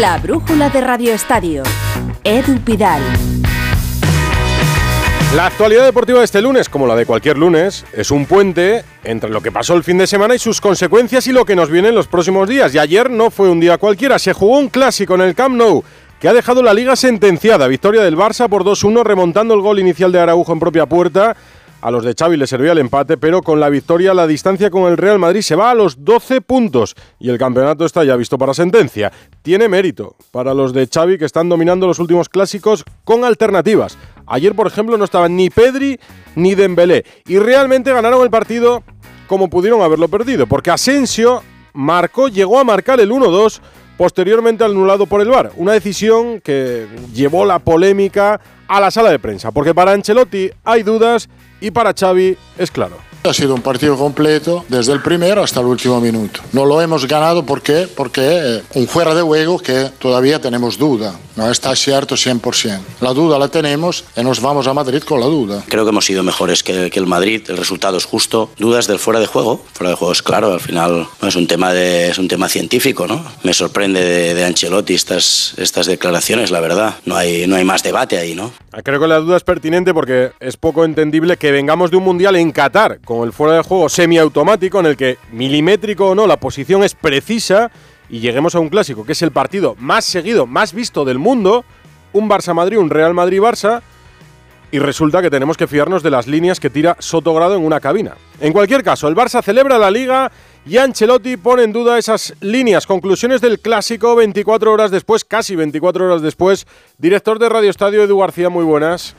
La brújula de Radio Estadio. Edu Pidal. La actualidad deportiva de este lunes, como la de cualquier lunes, es un puente entre lo que pasó el fin de semana y sus consecuencias y lo que nos viene en los próximos días. Y ayer no fue un día cualquiera, se jugó un clásico en el Camp Nou que ha dejado la liga sentenciada. Victoria del Barça por 2-1, remontando el gol inicial de Araujo en propia puerta. A los de Xavi le servía el empate, pero con la victoria la distancia con el Real Madrid se va a los 12 puntos y el campeonato está ya visto para sentencia. Tiene mérito para los de Xavi que están dominando los últimos clásicos con alternativas. Ayer, por ejemplo, no estaban ni Pedri ni Dembélé y realmente ganaron el partido como pudieron haberlo perdido, porque Asensio marcó, llegó a marcar el 1-2 posteriormente anulado por el VAR. Una decisión que llevó la polémica a la sala de prensa, porque para Ancelotti hay dudas y para Xavi es claro. Ha sido un partido completo desde el primero hasta el último minuto. No lo hemos ganado porque porque eh, un fuera de juego que todavía tenemos duda. No está cierto 100%. La duda la tenemos y nos vamos a Madrid con la duda. Creo que hemos sido mejores que, que el Madrid. El resultado es justo. Dudas del fuera de juego. Fuera de juego es claro. Al final no es un tema de es un tema científico, ¿no? Me sorprende de, de Ancelotti estas estas declaraciones. La verdad. No hay no hay más debate ahí, ¿no? Creo que la duda es pertinente porque es poco entendible que vengamos de un mundial en Qatar con el fuera de juego semiautomático en el que, milimétrico o no, la posición es precisa y lleguemos a un clásico que es el partido más seguido, más visto del mundo, un Barça-Madrid, un Real Madrid-Barça, y resulta que tenemos que fiarnos de las líneas que tira Sotogrado en una cabina. En cualquier caso, el Barça celebra la liga y Ancelotti pone en duda esas líneas. Conclusiones del clásico 24 horas después, casi 24 horas después. Director de Radio Estadio, Edu García, muy buenas.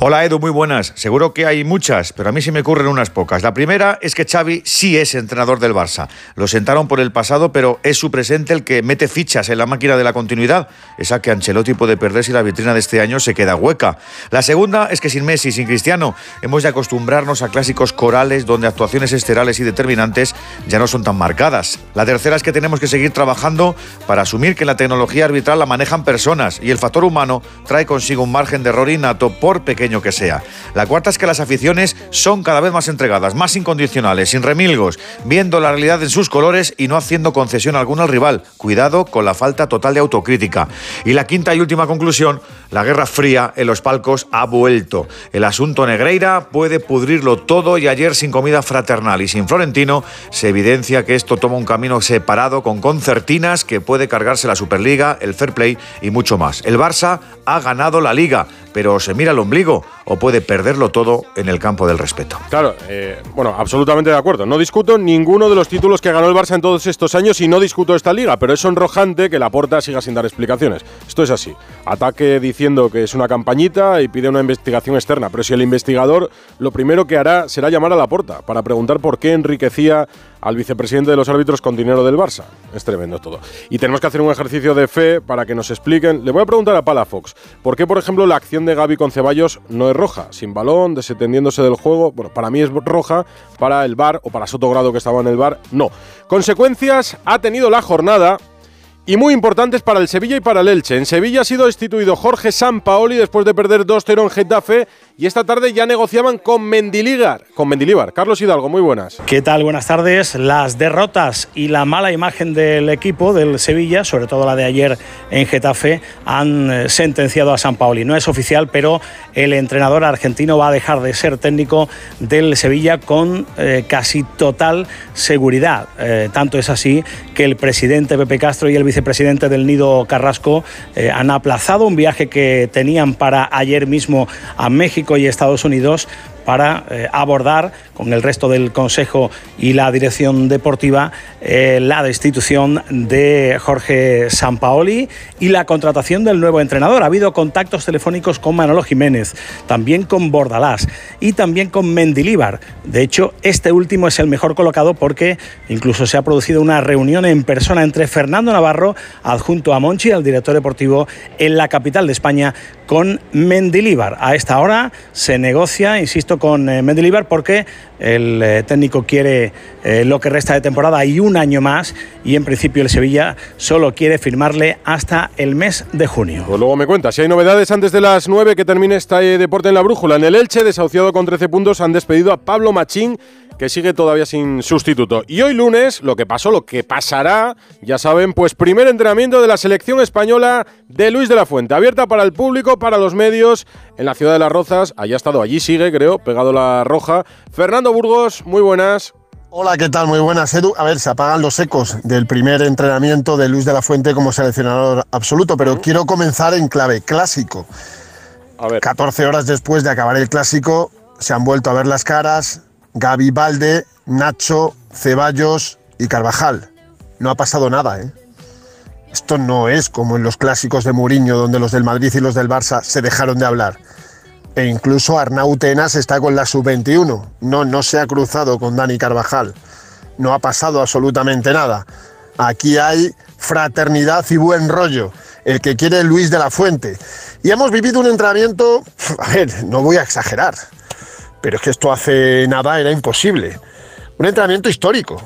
Hola Edu, muy buenas. Seguro que hay muchas, pero a mí sí me ocurren unas pocas. La primera es que Xavi sí es entrenador del Barça. Lo sentaron por el pasado, pero es su presente el que mete fichas en la máquina de la continuidad, esa que Ancelotti puede perder si la vitrina de este año se queda hueca. La segunda es que sin Messi, sin Cristiano, hemos de acostumbrarnos a clásicos corales donde actuaciones esterales y determinantes ya no son tan marcadas. La tercera es que tenemos que seguir trabajando para asumir que la tecnología arbitral la manejan personas y el factor humano trae consigo un margen de error innato por pequeño que sea. La cuarta es que las aficiones son cada vez más entregadas, más incondicionales, sin remilgos, viendo la realidad en sus colores y no haciendo concesión alguna al rival. Cuidado con la falta total de autocrítica. Y la quinta y última conclusión, la guerra fría en los palcos ha vuelto. El asunto Negreira puede pudrirlo todo y ayer sin comida fraternal y sin Florentino se evidencia que esto toma un camino separado con concertinas que puede cargarse la Superliga, el Fair Play y mucho más. El Barça ha ganado la liga, pero se mira el ombligo o puede perderlo todo en el campo del respeto. Claro, eh, bueno, absolutamente de acuerdo. No discuto ninguno de los títulos que ganó el Barça en todos estos años y no discuto esta liga, pero es sonrojante que la Porta siga sin dar explicaciones. Esto es así. Ataque diciendo que es una campañita y pide una investigación externa, pero si el investigador lo primero que hará será llamar a la Porta para preguntar por qué enriquecía al vicepresidente de los árbitros con dinero del Barça. Es tremendo todo. Y tenemos que hacer un ejercicio de fe para que nos expliquen. Le voy a preguntar a Palafox, ¿por qué, por ejemplo, la acción de Gaby con Ceballos no es roja? Sin balón, desentendiéndose del juego. Bueno, para mí es roja, para el Bar o para Sotogrado que estaba en el Bar, no. Consecuencias ha tenido la jornada y muy importantes para el Sevilla y para el Elche. En Sevilla ha sido destituido Jorge Sampaoli después de perder 2-0 en Getafe y esta tarde ya negociaban con Mendilibar. Con Mendilibar. Carlos Hidalgo, muy buenas. ¿Qué tal? Buenas tardes. Las derrotas y la mala imagen del equipo del Sevilla, sobre todo la de ayer en Getafe, han eh, sentenciado a Sampaoli. No es oficial, pero el entrenador argentino va a dejar de ser técnico del Sevilla con eh, casi total seguridad. Eh, tanto es así que el presidente Pepe Castro y el vicepresidente del Nido Carrasco han aplazado un viaje que tenían para ayer mismo a México y Estados Unidos para eh, abordar con el resto del Consejo y la dirección deportiva eh, la destitución de Jorge Sampaoli y la contratación del nuevo entrenador. Ha habido contactos telefónicos con Manolo Jiménez, también con Bordalás y también con Mendilíbar. De hecho, este último es el mejor colocado porque incluso se ha producido una reunión en persona entre Fernando Navarro, adjunto a Monchi, al director deportivo en la capital de España, con Mendilíbar. A esta hora se negocia, insisto, con eh, Mendilibar porque el eh, técnico quiere eh, lo que resta de temporada y un año más y en principio el Sevilla solo quiere firmarle hasta el mes de junio. Pues luego me cuenta, si hay novedades antes de las 9 que termine este deporte en la brújula. En el Elche, desahuciado con 13 puntos, han despedido a Pablo Machín que sigue todavía sin sustituto. Y hoy lunes, lo que pasó, lo que pasará, ya saben, pues primer entrenamiento de la selección española de Luis de la Fuente, abierta para el público, para los medios, en la ciudad de Las Rozas. Allí ha estado, allí sigue, creo, pegado la roja. Fernando Burgos, muy buenas. Hola, ¿qué tal? Muy buenas, Edu. A ver, se apagan los ecos del primer entrenamiento de Luis de la Fuente como seleccionador absoluto, pero quiero comenzar en clave clásico. A ver. 14 horas después de acabar el clásico, se han vuelto a ver las caras Gaby Valde, Nacho, Ceballos y Carvajal. No ha pasado nada, ¿eh? Esto no es como en los clásicos de Mourinho, donde los del Madrid y los del Barça se dejaron de hablar. E incluso Arnau Tenas está con la sub-21. No, no se ha cruzado con Dani Carvajal. No ha pasado absolutamente nada. Aquí hay fraternidad y buen rollo. El que quiere Luis de la Fuente. Y hemos vivido un entrenamiento, a ver, no voy a exagerar, pero es que esto hace nada era imposible. Un entrenamiento histórico.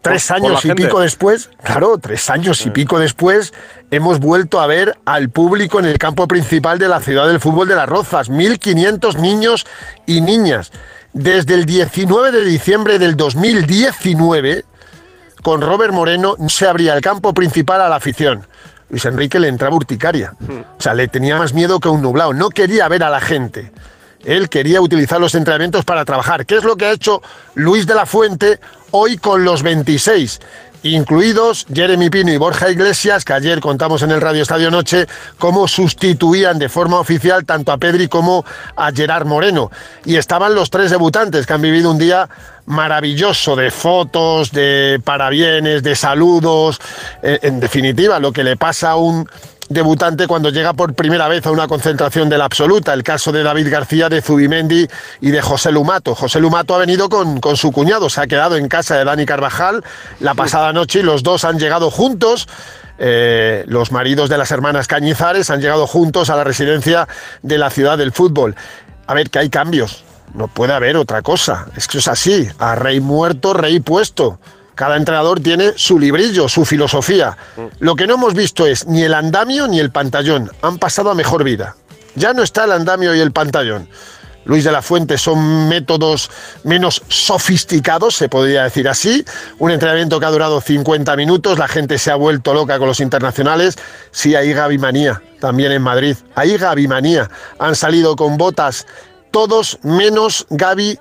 Tres años y pico después, claro, tres años y pico después, hemos vuelto a ver al público en el campo principal de la ciudad del fútbol de las Rozas. 1.500 niños y niñas. Desde el 19 de diciembre del 2019, con Robert Moreno, se abría el campo principal a la afición. Luis Enrique le entraba urticaria. O sea, le tenía más miedo que un nublado. No quería ver a la gente. Él quería utilizar los entrenamientos para trabajar. ¿Qué es lo que ha hecho Luis de la Fuente hoy con los 26? incluidos Jeremy Pino y Borja Iglesias, que ayer contamos en el Radio Estadio Noche cómo sustituían de forma oficial tanto a Pedri como a Gerard Moreno. Y estaban los tres debutantes que han vivido un día maravilloso de fotos, de parabienes, de saludos, eh, en definitiva, lo que le pasa a un debutante cuando llega por primera vez a una concentración de la absoluta. El caso de David García, de Zubimendi y de José Lumato. José Lumato ha venido con, con su cuñado, se ha quedado en casa de Dani Carvajal la pasada noche y los dos han llegado juntos. Eh, los maridos de las hermanas Cañizares han llegado juntos a la residencia de la ciudad del fútbol. A ver, que hay cambios. No puede haber otra cosa. Es que es así. A rey muerto, rey puesto. Cada entrenador tiene su librillo, su filosofía. Lo que no hemos visto es ni el andamio ni el pantallón. Han pasado a mejor vida. Ya no está el andamio y el pantallón. Luis de la Fuente son métodos menos sofisticados, se podría decir así. Un entrenamiento que ha durado 50 minutos, la gente se ha vuelto loca con los internacionales. Sí, hay Gaby Manía, también en Madrid. Hay Gaby Manía. Han salido con botas todos menos Gaby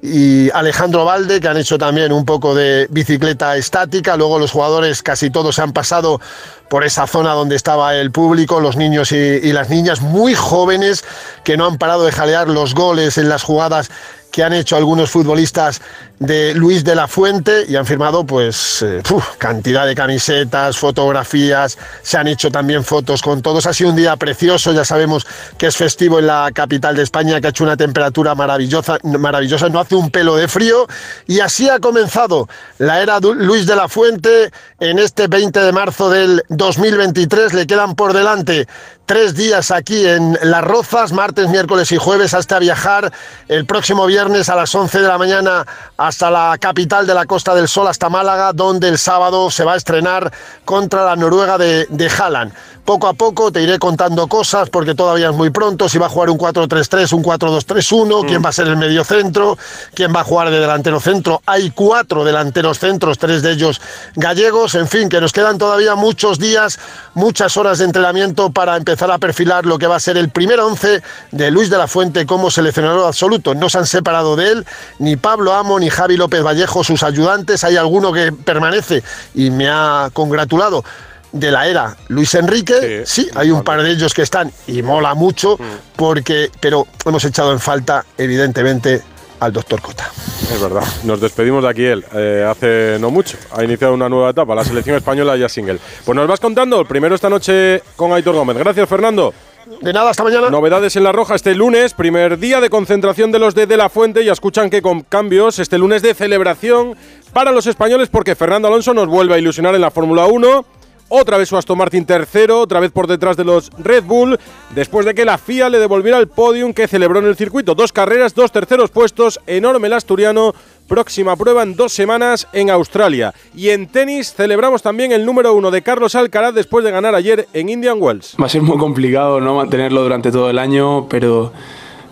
y Alejandro Valde, que han hecho también un poco de bicicleta estática. Luego los jugadores casi todos han pasado por esa zona donde estaba el público, los niños y, las niñas muy jóvenes que no han parado de jalear los goles en las jugadas que han hecho algunos futbolistas de Luis de la Fuente y han firmado pues eh, cantidad de camisetas, fotografías, se han hecho también fotos con todos. Ha sido un día precioso, ya sabemos que es festivo en la capital de España, que ha hecho una temperatura maravillosa, maravillosa, no hace un pelo de frío y así ha comenzado la era Luis de la Fuente en este 20 de marzo del 2023. Le quedan por delante tres días aquí en Las Rozas, martes, miércoles y jueves, hasta viajar el próximo viernes a las 11 de la mañana hasta la capital de la Costa del Sol, hasta Málaga, donde el sábado se va a estrenar contra la Noruega de, de Haaland. Poco a poco te iré contando cosas porque todavía es muy pronto. Si va a jugar un 4-3-3, un 4-2-3-1, quién va a ser el medio centro, quién va a jugar de delantero centro. Hay cuatro delanteros centros, tres de ellos gallegos. En fin, que nos quedan todavía muchos días, muchas horas de entrenamiento para empezar a perfilar lo que va a ser el primer once de Luis de la Fuente como seleccionador absoluto. No se han separado de él ni Pablo Amo ni Javi López Vallejo, sus ayudantes. Hay alguno que permanece y me ha congratulado de la era Luis Enrique, sí, hay un par de ellos que están y mola mucho, mm. porque, pero hemos echado en falta, evidentemente, al doctor Cota. Es verdad, nos despedimos de aquí él eh, hace no mucho, ha iniciado una nueva etapa, la selección española ya single. Pues nos vas contando, primero esta noche con Aitor Gómez. Gracias, Fernando. De nada, hasta mañana. Novedades en La Roja este lunes, primer día de concentración de los de De La Fuente. Ya escuchan que con cambios este lunes de celebración para los españoles porque Fernando Alonso nos vuelve a ilusionar en la Fórmula 1 otra vez su Aston Martin tercero, otra vez por detrás de los Red Bull, después de que la FIA le devolviera el podium que celebró en el circuito. Dos carreras, dos terceros puestos, enorme el asturiano. Próxima prueba en dos semanas en Australia. Y en tenis celebramos también el número uno de Carlos Alcaraz después de ganar ayer en Indian Wells. Va a ser muy complicado no mantenerlo durante todo el año, pero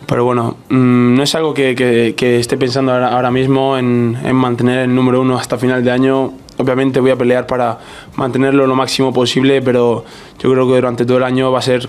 pero bueno, mm, no es algo que, que, esté pensando ahora, mismo en, en, mantener el número uno hasta final de año. Obviamente voy a pelear para mantenerlo lo máximo posible, pero yo creo que durante todo el año va a ser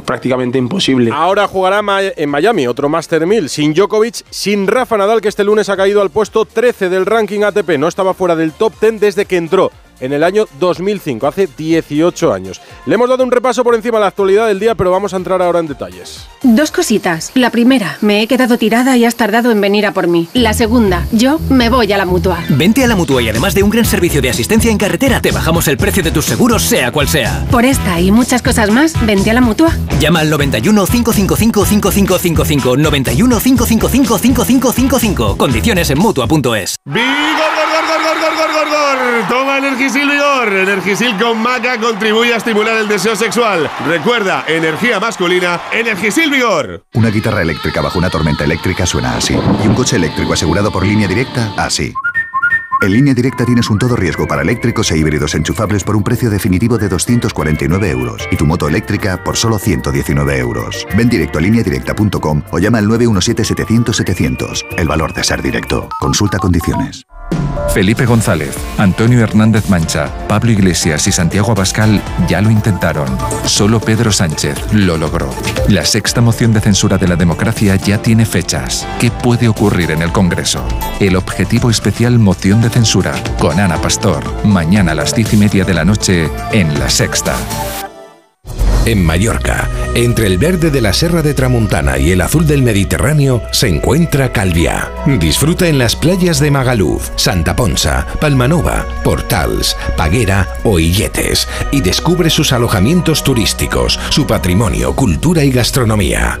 prácticamente imposible. Ahora jugará en Miami, otro Master 1000, sin Djokovic, sin Rafa Nadal, que este lunes ha caído al puesto 13 del ranking ATP. No estaba fuera del top 10 desde que entró en el año 2005, hace 18 años. Le hemos dado un repaso por encima de la actualidad del día, pero vamos a entrar ahora en detalles. Dos cositas. La primera, me he quedado tirada y has tardado en venir a por mí. La segunda, yo me voy a la mutua. Vente a la mutua y además de un gran servicio de asistencia en carretera, te bajamos el precio de tus seguros, sea cual sea. Por esta y muchas cosas más, vente a la mutua. Llama al 91 555 5555 91 555 5555. Condiciones en mutua.es. ¡Vigor, gor, gor, gor, Toma Energisil Vigor. Energisil con maca contribuye a estimular el deseo sexual. Recuerda, energía masculina, Energisil Vigor. Una guitarra eléctrica bajo una tormenta eléctrica suena así. Y un coche eléctrico asegurado por línea directa, así. En línea directa tienes un todo riesgo para eléctricos e híbridos enchufables por un precio definitivo de 249 euros y tu moto eléctrica por solo 119 euros. Ven directo a lineadirecta.com o llama al 917-700-700. El valor de ser directo. Consulta condiciones. Felipe González, Antonio Hernández Mancha, Pablo Iglesias y Santiago Abascal ya lo intentaron. Solo Pedro Sánchez lo logró. La sexta moción de censura de la democracia ya tiene fechas. ¿Qué puede ocurrir en el Congreso? El objetivo especial moción de censura con Ana Pastor. Mañana a las diez y media de la noche en La Sexta. En Mallorca, entre el verde de la Serra de Tramuntana y el azul del Mediterráneo, se encuentra Calviá. Disfruta en las playas de Magaluf, Santa Ponsa, Palmanova, Portals, Paguera o Illetes y descubre sus alojamientos turísticos, su patrimonio, cultura y gastronomía.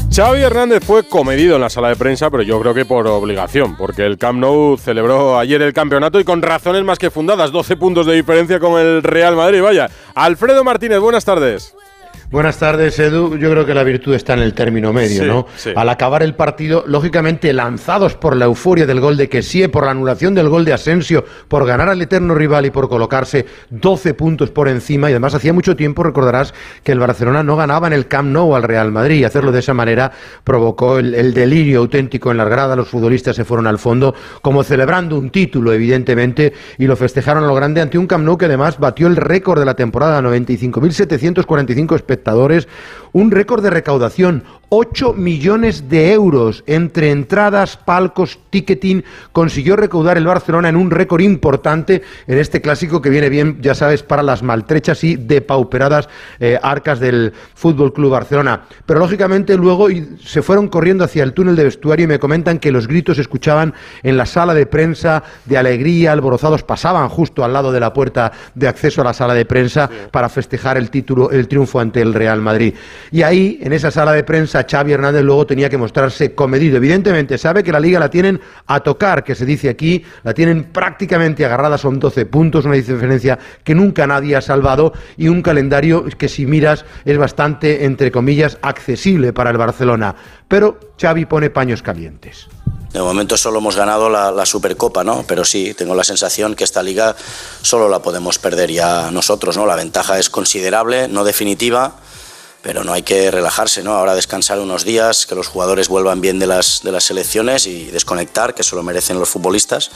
Xavi Hernández fue comedido en la sala de prensa, pero yo creo que por obligación, porque el Camp Nou celebró ayer el campeonato y con razones más que fundadas, 12 puntos de diferencia con el Real Madrid. Vaya, Alfredo Martínez, buenas tardes. Buenas tardes, Edu. Yo creo que la virtud está en el término medio, ¿no? Al acabar el partido, lógicamente lanzados por la euforia del gol de Kessie, por la anulación del gol de Asensio, por ganar al eterno rival y por colocarse 12 puntos por encima. Y además, hacía mucho tiempo, recordarás, que el Barcelona no ganaba en el Camp Nou al Real Madrid. Y hacerlo de esa manera provocó el, delirio auténtico en las gradas. Los futbolistas se fueron al fondo, como celebrando un título, evidentemente, y lo festejaron a lo grande ante un Camp Nou que además batió el récord de la temporada, 95.745 espectadores un récord de recaudación, 8 millones de euros entre entradas, palcos, ticketing, consiguió recaudar el Barcelona en un récord importante en este clásico que viene bien, ya sabes, para las maltrechas y depauperadas eh, arcas del Fútbol Club Barcelona. Pero lógicamente luego se fueron corriendo hacia el túnel de vestuario y me comentan que los gritos se escuchaban en la sala de prensa de alegría, alborozados, pasaban justo al lado de la puerta de acceso a la sala de prensa para festejar el título, el triunfo ante el Real Madrid. Y ahí, en esa sala de prensa, Xavi Hernández luego tenía que mostrarse comedido. Evidentemente, sabe que la liga la tienen a tocar, que se dice aquí, la tienen prácticamente agarrada, son 12 puntos, una diferencia que nunca nadie ha salvado y un calendario que si miras es bastante, entre comillas, accesible para el Barcelona. Pero Xavi pone paños calientes. De momento solo hemos ganado la, la, Supercopa, ¿no? Pero sí, tengo la sensación que esta liga solo la podemos perder ya nosotros, ¿no? La ventaja es considerable, no definitiva, pero no hay que relajarse, ¿no? Ahora descansar unos días, que los jugadores vuelvan bien de las, de las selecciones y desconectar, que eso lo merecen los futbolistas,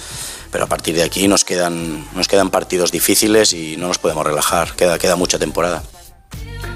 pero a partir de aquí nos quedan, nos quedan partidos difíciles y no nos podemos relajar, queda, queda mucha temporada.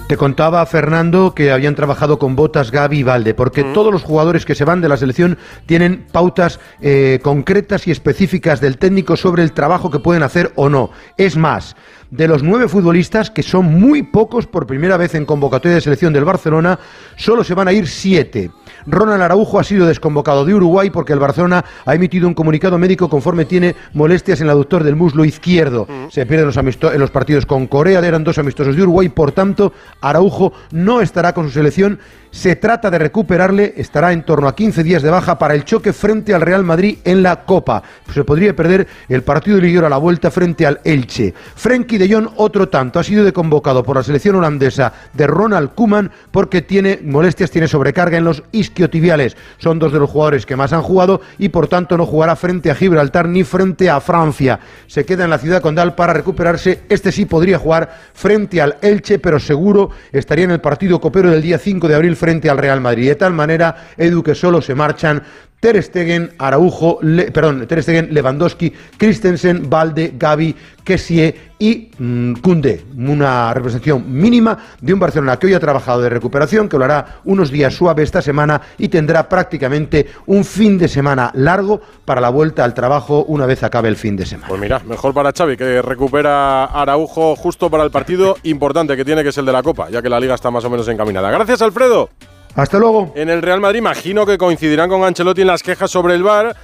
Te contaba Fernando que habían trabajado con Botas, Gaby y Valde, porque todos los jugadores que se van de la selección tienen pautas eh, concretas y específicas del técnico sobre el trabajo que pueden hacer o no. Es más, de los nueve futbolistas, que son muy pocos por primera vez en convocatoria de selección del Barcelona, solo se van a ir siete. Ronald Araujo ha sido desconvocado de Uruguay porque el Barcelona ha emitido un comunicado médico conforme tiene molestias en el aductor del muslo izquierdo. Se pierden los, en los partidos con Corea, eran dos amistosos de Uruguay, por tanto, Araujo no estará con su selección. Se trata de recuperarle, estará en torno a 15 días de baja para el choque frente al Real Madrid en la Copa. Se podría perder el partido de liguero a la vuelta frente al Elche. Frenkie de Jong, otro tanto, ha sido deconvocado por la selección holandesa de Ronald Koeman porque tiene molestias, tiene sobrecarga en los isquiotibiales. Son dos de los jugadores que más han jugado y por tanto no jugará frente a Gibraltar ni frente a Francia. Se queda en la ciudad condal para recuperarse. Este sí podría jugar frente al Elche, pero seguro estaría en el partido copero del día 5 de abril frente al Real Madrid. De tal manera, Edu, que solo se marchan Ter Stegen, Araujo, Le- perdón, Ter Stegen, Lewandowski, Christensen, Valde, Gavi, Kessie y mm, Koundé. Una representación mínima de un Barcelona que hoy ha trabajado de recuperación, que lo hará unos días suaves esta semana y tendrá prácticamente un fin de semana largo para la vuelta al trabajo una vez acabe el fin de semana. Pues mira, mejor para Xavi, que recupera Araujo justo para el partido importante que tiene, que es el de la Copa, ya que la Liga está más o menos encaminada. Gracias, Alfredo. Hasta luego. En el Real Madrid imagino que coincidirán con Ancelotti en las quejas sobre el VAR,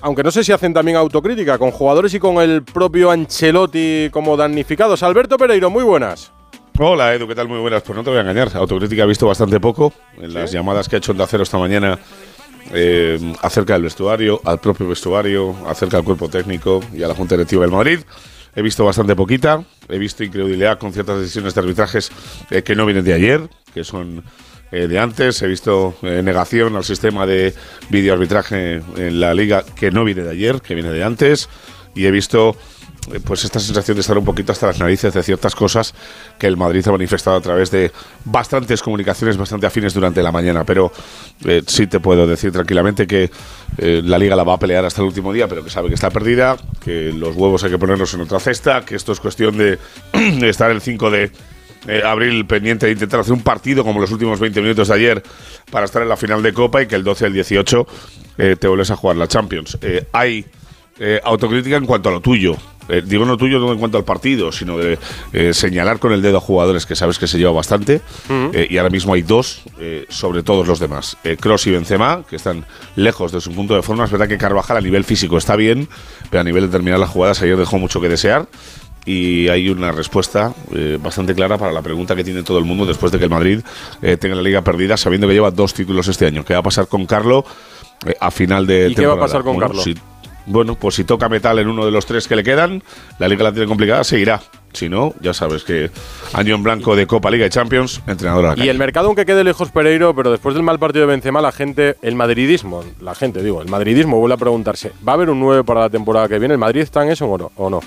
aunque no sé si hacen también autocrítica con jugadores y con el propio Ancelotti como damnificados. Alberto Pereiro, muy buenas. Hola Edu, ¿qué tal? Muy buenas. Pues no te voy a engañar, autocrítica he visto bastante poco en las llamadas que ha hecho Onda Cero esta mañana eh, acerca del vestuario, al propio vestuario, acerca del cuerpo técnico y a la Junta Directiva del Madrid. He visto bastante poquita, he visto incredulidad con ciertas decisiones de arbitrajes eh, que no vienen de ayer, que son eh, de antes. He visto eh, negación al sistema de videoarbitraje en la liga que no viene de ayer, que viene de antes. Y he visto eh, pues esta sensación de estar un poquito hasta las narices de ciertas cosas que el Madrid ha manifestado a través de bastantes comunicaciones bastante afines durante la mañana. Pero sí te puedo decir tranquilamente que la liga la va a pelear hasta el último día, pero que sabe que está perdida, que los huevos hay que ponerlos en otra cesta, que esto es cuestión de estar el 5 de eh, abril pendiente de intentar hacer un partido como los últimos 20 minutos de ayer para estar en la final de Copa y que el 12 al 18 eh, te vuelves a jugar la Champions. Eh, hay eh, autocrítica en cuanto a lo tuyo. Eh, digo no tuyo no en cuanto al partido, sino de eh, señalar con el dedo a jugadores que sabes que se lleva bastante. Eh, y ahora mismo hay dos sobre todos los demás. Cross y Benzema, que están lejos de su punto de forma. Es verdad que Carvajal a nivel físico está bien, pero a nivel de terminar las jugadas ayer dejó mucho que desear. Y hay una respuesta eh, bastante clara para la pregunta que tiene todo el mundo después de que el Madrid eh, tenga la liga perdida, sabiendo que lleva dos títulos este año. ¿Qué va a pasar con Carlo eh, a final de ¿Y qué va a pasar con Bueno, Carlo? si- bueno, pues si toca metal en uno de los tres que le quedan, la liga la tiene complicada, seguirá. Si no, ya sabes que año en blanco de Copa, Liga y Champions, entrenador a la Y el mercado, aunque quede lejos Pereiro, pero después del mal partido de Benzema, la gente, el madridismo, la gente, digo, el madridismo vuelve a preguntarse, ¿va a haber un 9 para la temporada que viene? ¿El Madrid está en eso o no? ¿O no?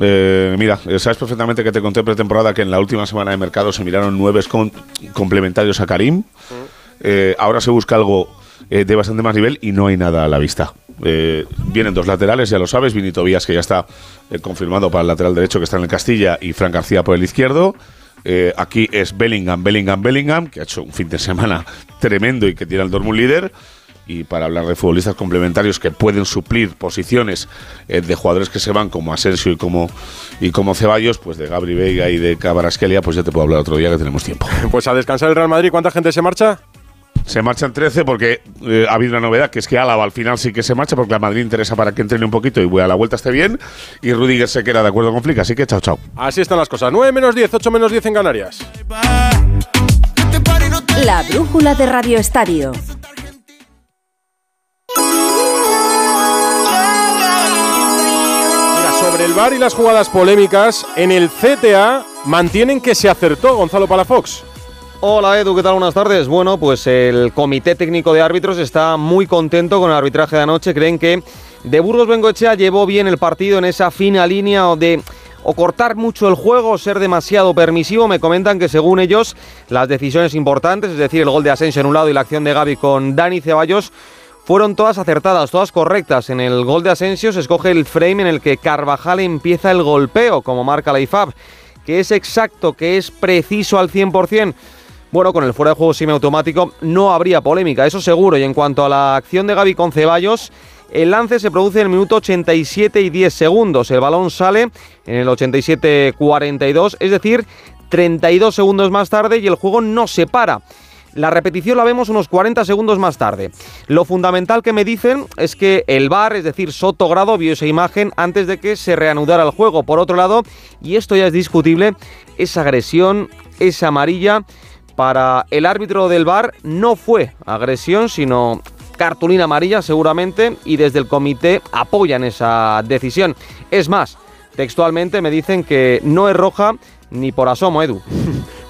Eh, mira, eh, sabes perfectamente que te conté pretemporada que en la última semana de mercado se miraron nueve complementarios a Karim. Eh, ahora se busca algo de bastante más nivel y no hay nada a la vista. Eh, vienen dos laterales, ya lo sabes, Vini Tobías que ya está eh, confirmado para el lateral derecho que está en el Castilla y Fran García por el izquierdo. Aquí es Bellingham, Bellingham, Bellingham, que ha hecho un fin de semana tremendo y que tiene al Dortmund líder. Y para hablar de futbolistas complementarios que pueden suplir posiciones eh, de jugadores que se van como Asensio y como, y como Ceballos, pues de Gabri Veiga y de Cabarasquelia, pues ya te puedo hablar otro día que tenemos tiempo. Pues a descansar el Real Madrid, ¿cuánta gente se marcha? Se marchan 13 porque eh, ha habido una novedad, que es que Álava al final sí que se marcha porque a Madrid interesa para que entrene un poquito y a la vuelta esté bien. Y Rudiger se queda de acuerdo con Flick, así que chao, chao. Así están las cosas. 9 menos 10, 8 menos 10 en Canarias. La brújula de Radio Estadio. El y las jugadas polémicas, en el CTA mantienen que se acertó Gonzalo Palafox. Hola Edu, ¿qué tal? Buenas tardes. Bueno, pues el Comité Técnico de Árbitros está muy contento con el arbitraje de anoche. Creen que de Burgos Bengoechea llevó bien el partido en esa fina línea de o cortar mucho el juego o ser demasiado permisivo. Me comentan que según ellos las decisiones importantes, es decir, el gol de Asensio en un lado y la acción de Gaby con Dani Ceballos, fueron todas acertadas, todas correctas. En el gol de Asensio se escoge el frame en el que Carvajal empieza el golpeo, como marca la IFAB. que es exacto, que es preciso al 100%. Bueno, con el fuera de juego semiautomático no habría polémica, eso seguro. Y en cuanto a la acción de Gaby con Ceballos, el lance se produce en el minuto 87 y 10 segundos. El balón sale en el 87-42, es decir, 32 segundos más tarde y el juego no se para. La repetición la vemos unos 40 segundos más tarde. Lo fundamental que me dicen es que el VAR, es decir, Soto Grado, vio esa imagen antes de que se reanudara el juego. Por otro lado, y esto ya es discutible, esa agresión, esa amarilla, para el árbitro del VAR no fue agresión, sino cartulina amarilla seguramente, y desde el comité apoyan esa decisión. Es más, textualmente me dicen que no es roja ni por asomo, Edu.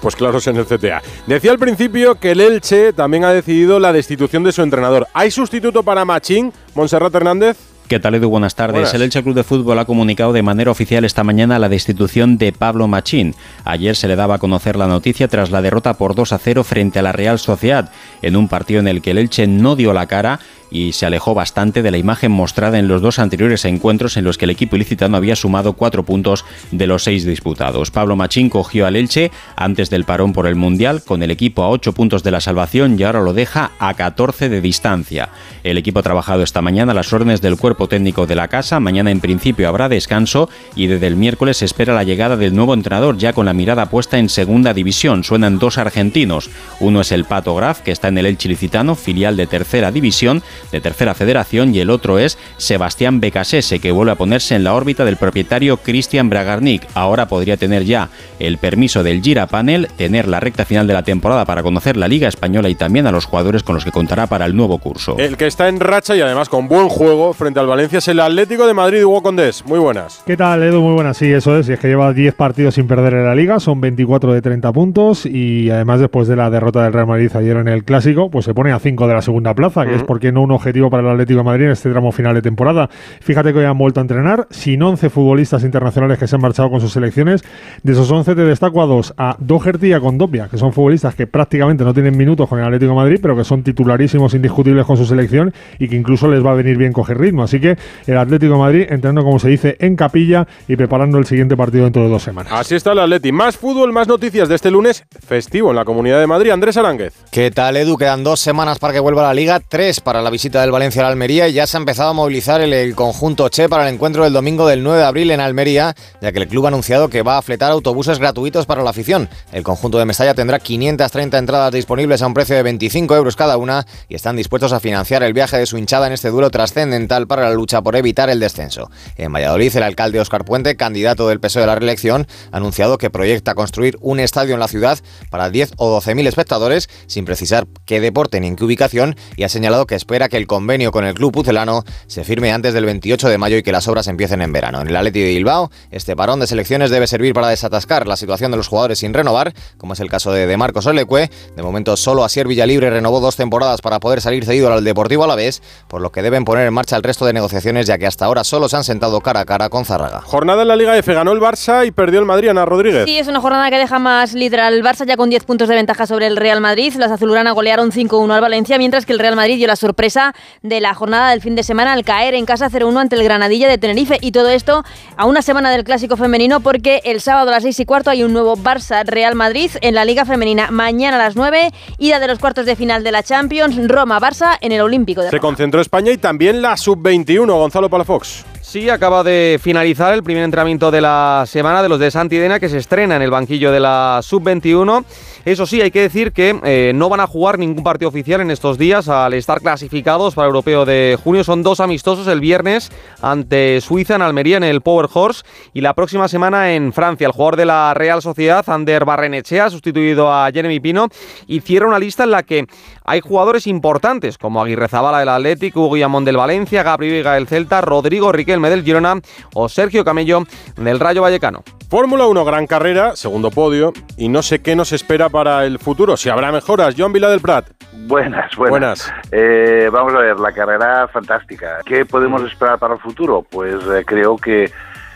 Pues claros en el CTA. Decía al principio que el Elche también ha decidido la destitución de su entrenador. ¿Hay sustituto para Machín, Monserrat Hernández? ¿Qué tal, Edu? Buenas tardes. El Elche Club de Fútbol ha comunicado de manera oficial esta mañana la destitución de Pablo Machín. Ayer se le daba a conocer la noticia tras la derrota por 2 a 0 frente a la Real Sociedad, en un partido en el que el Elche no dio la cara y se alejó bastante de la imagen mostrada en los dos anteriores encuentros en los que el equipo ilicitano había sumado cuatro puntos de los seis disputados. Pablo Machín cogió al Elche antes del parón por el Mundial con el equipo a ocho puntos de la salvación y ahora lo deja a 14 de distancia. El equipo ha trabajado esta mañana a las órdenes del cuerpo técnico de la casa. Mañana en principio habrá descanso y desde el miércoles se espera la llegada del nuevo entrenador ya con la mirada puesta en segunda división. Suenan dos argentinos. Uno es el Pato Graf que está en el Elche Ilicitano, filial de tercera división de Tercera Federación y el otro es Sebastián Becasese, que vuelve a ponerse en la órbita del propietario Cristian Bragarnik. Ahora podría tener ya el permiso del Gira Panel, tener la recta final de la temporada para conocer la Liga Española y también a los jugadores con los que contará para el nuevo curso. El que está en racha y además con buen juego frente al Valencia es el Atlético de Madrid, Hugo Condés. Muy buenas. ¿Qué tal, Edu? Muy buenas. Sí, eso es. Y es que lleva 10 partidos sin perder en la Liga, son 24 de 30 puntos y además después de la derrota del Real Madrid ayer en el Clásico, pues se pone a 5 de la segunda plaza, que es porque no un objetivo para el Atlético de Madrid en este tramo final de temporada. Fíjate que hoy han vuelto a entrenar sin 11 futbolistas internacionales que se han marchado con sus selecciones. De esos 11 te destaco a dos, a Doherty y a Condopia, que son futbolistas que prácticamente no tienen minutos con el Atlético de Madrid, pero que son titularísimos, indiscutibles con su selección y que incluso les va a venir bien coger ritmo. Así que el Atlético de Madrid entrenando, como se dice, en capilla y preparando el siguiente partido dentro de dos semanas. Así está el Atleti. Más fútbol, más noticias de este lunes festivo en la Comunidad de Madrid. Andrés Aránguez. ¿Qué tal, Edu? Quedan dos semanas para que vuelva a la Liga, tres para la visita del Valencia a la Almería y ya se ha empezado a movilizar el, el, conjunto Che para el encuentro del domingo del 9 de abril en Almería, ya que el club ha anunciado que va a fletar autobuses gratuitos para la afición. El conjunto de Mestalla tendrá 530 entradas disponibles a un precio de 25 euros cada una y están dispuestos a financiar el viaje de su hinchada en este duelo trascendental para la lucha por evitar el descenso. En Valladolid, el alcalde Óscar Puente, candidato del PSOE de la reelección, ha anunciado que proyecta construir un estadio en la ciudad para 10 o 12 mil espectadores, sin precisar qué deporte ni en qué ubicación, y ha señalado que espera que el convenio con el club pucelano se firme antes del 28 de mayo y que las obras empiecen en verano. En el Atleti de Bilbao, este parón de selecciones debe servir para desatascar la situación de los jugadores sin renovar, como es el caso de, de Marcos Olecue. De momento, solo Asier Villalibre renovó dos temporadas para poder salir cedido al Deportivo Alavés, por lo que deben poner en marcha el resto de negociaciones, ya que hasta ahora solo se han sentado cara a cara con Zárraga. Jornada en la Liga F, ganó el Barça y perdió el Madrid, Ana Rodríguez. Sí, es una jornada que deja más líder al Barça ya con 10 puntos de ventaja sobre el Real Madrid. Las azulgrana golearon 5-1 al Valencia, mientras que el Real Madrid dio la sorpresa de la jornada del fin de semana al caer en casa 0-1 ante el Granadilla de Tenerife. Y todo esto a una semana del Clásico Femenino, porque el sábado a las 6 y cuarto hay un nuevo Barça-Real Madrid en la Liga Femenina. Mañana a las 9, ida de los cuartos de final de la Champions, Roma-Barça en el Olímpico de Se concentró España y también la Sub-21, Gonzalo Palafox. Sí, acaba de finalizar el primer entrenamiento de la semana de los de Santidena que se estrena en el banquillo de la Sub-21. Eso sí, hay que decir que eh, no van a jugar ningún partido oficial en estos días al estar clasificados para el europeo de junio. Son dos amistosos el viernes ante Suiza en Almería en el Power Horse y la próxima semana en Francia. El jugador de la Real Sociedad, Ander Barrenechea, sustituido a Jeremy Pino, hicieron una lista en la que hay jugadores importantes como Aguirre Zabala del Atlético, Hugo Guillamón del Valencia, Gabriel Vega del Celta, Rodrigo Riquelme del Girona o Sergio Camello del Rayo Vallecano. Fórmula 1, gran carrera, segundo podio, y no sé qué nos espera para el futuro, si habrá mejoras. Joan Vila del Prat. Buenas, buenas. buenas. Eh, vamos a ver, la carrera fantástica. ¿Qué podemos esperar para el futuro? Pues eh, creo que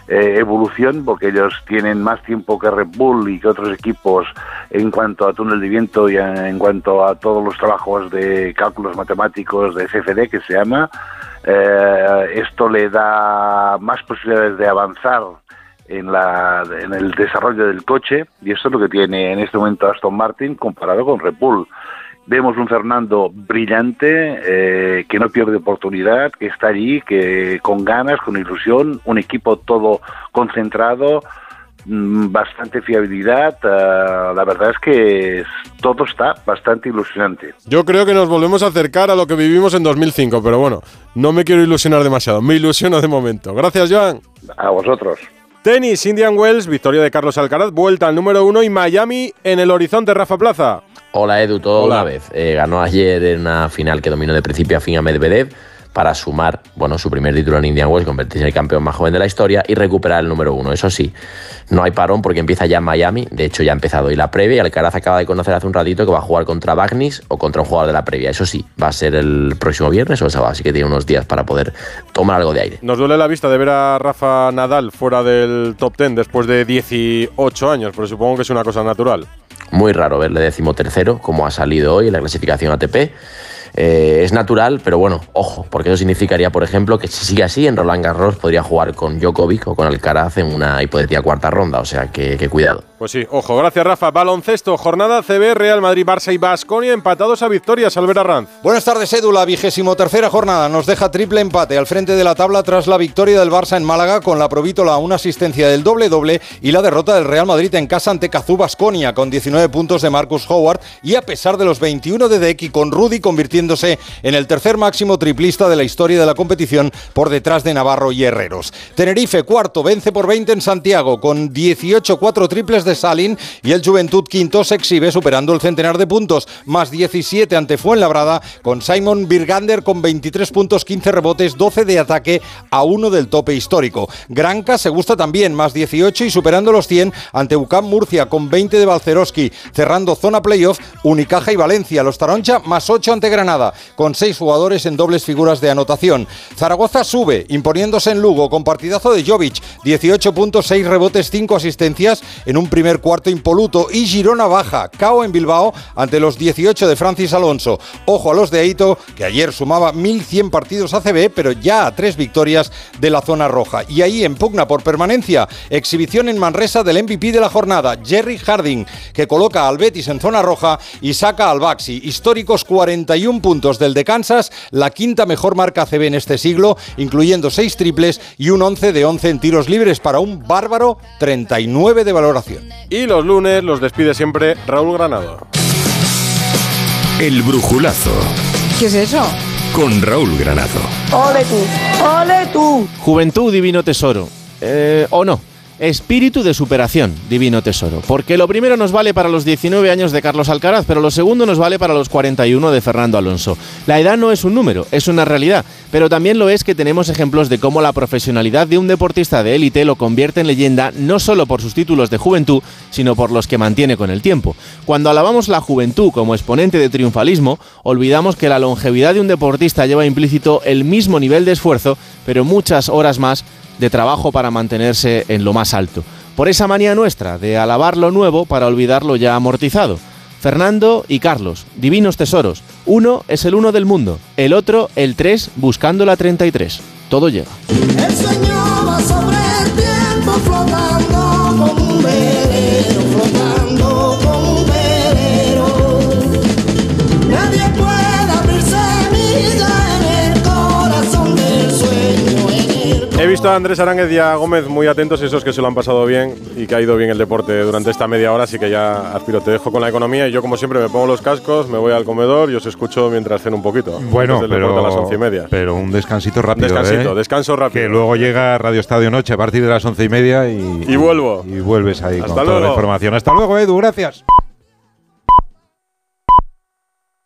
eh, evolución, porque ellos tienen más tiempo que Red Bull y que otros equipos en cuanto a túnel de viento y en, en cuanto a todos los trabajos de cálculos matemáticos de CFD, que se llama. Esto le da más posibilidades de avanzar en, la, en el desarrollo del coche y eso es lo que tiene en este momento Aston Martin comparado con Red Bull. Vemos un Fernando brillante, eh, que no pierde oportunidad, que está allí, que con ganas, con ilusión, un equipo todo concentrado, bastante fiabilidad. eh, la verdad es que todo está bastante ilusionante. Yo creo que nos volvemos a acercar a lo que vivimos en 2005, pero bueno, no me quiero ilusionar demasiado, me ilusiono de momento. Gracias, Joan. A vosotros. Tenis, Indian Wells, victoria de Carlos Alcaraz, vuelta al número uno y Miami en el horizonte, Rafa Plaza. Hola Edu, todo Hola. una vez. Eh, ganó ayer en una final que dominó de principio a fin a Medvedev para sumar bueno, su primer título en Indian Wells, convertirse en el campeón más joven de la historia y recuperar el número uno. Eso sí, no hay parón porque empieza ya en Miami. De hecho, ya ha empezado hoy la previa y Alcaraz acaba de conocer hace un ratito que va a jugar contra Bagnis o contra un jugador de la previa. Eso sí, va a ser el próximo viernes o el sábado, así que tiene unos días para poder tomar algo de aire. Nos duele la vista de ver a Rafa Nadal fuera del top 10 después de 18 años, pero supongo que es una cosa natural. Muy raro verle decimotercero, como ha salido hoy en la clasificación ATP. Eh, es natural, pero bueno, ojo, porque eso significaría, por ejemplo, que si sigue así, en Roland Garros podría jugar con Djokovic o con Alcaraz en una hipotética cuarta ronda, o sea que, que cuidado. Pues sí, ojo, gracias Rafa. Baloncesto, jornada CB, Real Madrid, Barça y Basconia empatados a victorias, Albert Arranz. Buenas tardes, Edu. La vigésimo tercera jornada nos deja triple empate al frente de la tabla tras la victoria del Barça en Málaga con la Provítola, una asistencia del doble-doble y la derrota del Real Madrid en casa ante Cazú Basconia con 19 puntos de Marcus Howard y a pesar de los 21 de Decky con Rudy convirtiéndose en el tercer máximo triplista de la historia de la competición por detrás de Navarro y Herreros. Tenerife cuarto vence por 20 en Santiago con 18-4 triples de Salin y el Juventud quinto se exhibe superando el centenar de puntos más 17 ante Fuenlabrada con Simon Birgander con 23 puntos, 15 rebotes, 12 de ataque a uno del tope histórico. Granca se gusta también, más 18 y superando los 100 ante UCAM Murcia con 20 de Balceroski, cerrando zona playoff Unicaja y Valencia. Los Taroncha más 8 ante Granada, con 6 jugadores en dobles figuras de anotación. Zaragoza sube, imponiéndose en Lugo con partidazo de Jovic, 18 puntos, 6 rebotes, 5 asistencias en un primer cuarto impoluto. Y Girona baja, cao en Bilbao ante los 18 de Francis Alonso. Ojo a los de Eito, que ayer sumaba 1.100 partidos ACB, pero ya a tres victorias de la zona roja. Y ahí en pugna por permanencia, exhibición en Manresa del MVP de la jornada, Jerry Harding, que coloca al Betis en zona roja y saca al Baxi. Históricos 41 puntos del de Kansas, la quinta mejor marca ACB en este siglo, incluyendo 6 triples y un 11 de 11 en tiros libres para un bárbaro 39 de valoración. Y los lunes los despide siempre Raúl Granado. El brujulazo ¿Qué es eso? con Raúl Granado. ¡Ole tú! ¡Ole tú! Juventud, divino tesoro. Eh, o no. Espíritu de superación, divino tesoro. Porque lo primero nos vale para los 19 años de Carlos Alcaraz, pero lo segundo nos vale para los 41 de Fernando Alonso. La edad no es un número, es una realidad. Pero también lo es que tenemos ejemplos de cómo la profesionalidad de un deportista de élite lo convierte en leyenda no solo por sus títulos de juventud, sino por los que mantiene con el tiempo. Cuando alabamos la juventud como exponente de triunfalismo, olvidamos que la longevidad de un deportista lleva implícito el mismo nivel de esfuerzo, pero muchas horas más de trabajo para mantenerse en lo más alto. Por esa manía nuestra de alabar lo nuevo para olvidar lo ya amortizado. Fernando y Carlos, divinos tesoros. Uno es el uno del mundo, el otro el 3 buscando la 33. Todo llega. El sobre el tiempo visto a Andrés Aránguez y a Gómez muy atentos, esos que se lo han pasado bien y que ha ido bien el deporte durante esta media hora, así que ya aspiro, te dejo con la economía y yo como siempre me pongo los cascos, me voy al comedor y os escucho mientras ceno un poquito. Bueno, pero, a las once y media. pero un descansito rápido. Descansito, ¿eh? descanso rápido. Que luego llega Radio Estadio Noche a partir de las once y media y, Y vuelvo. y vuelves ahí Hasta con toda la información. Hasta luego, Edu, gracias.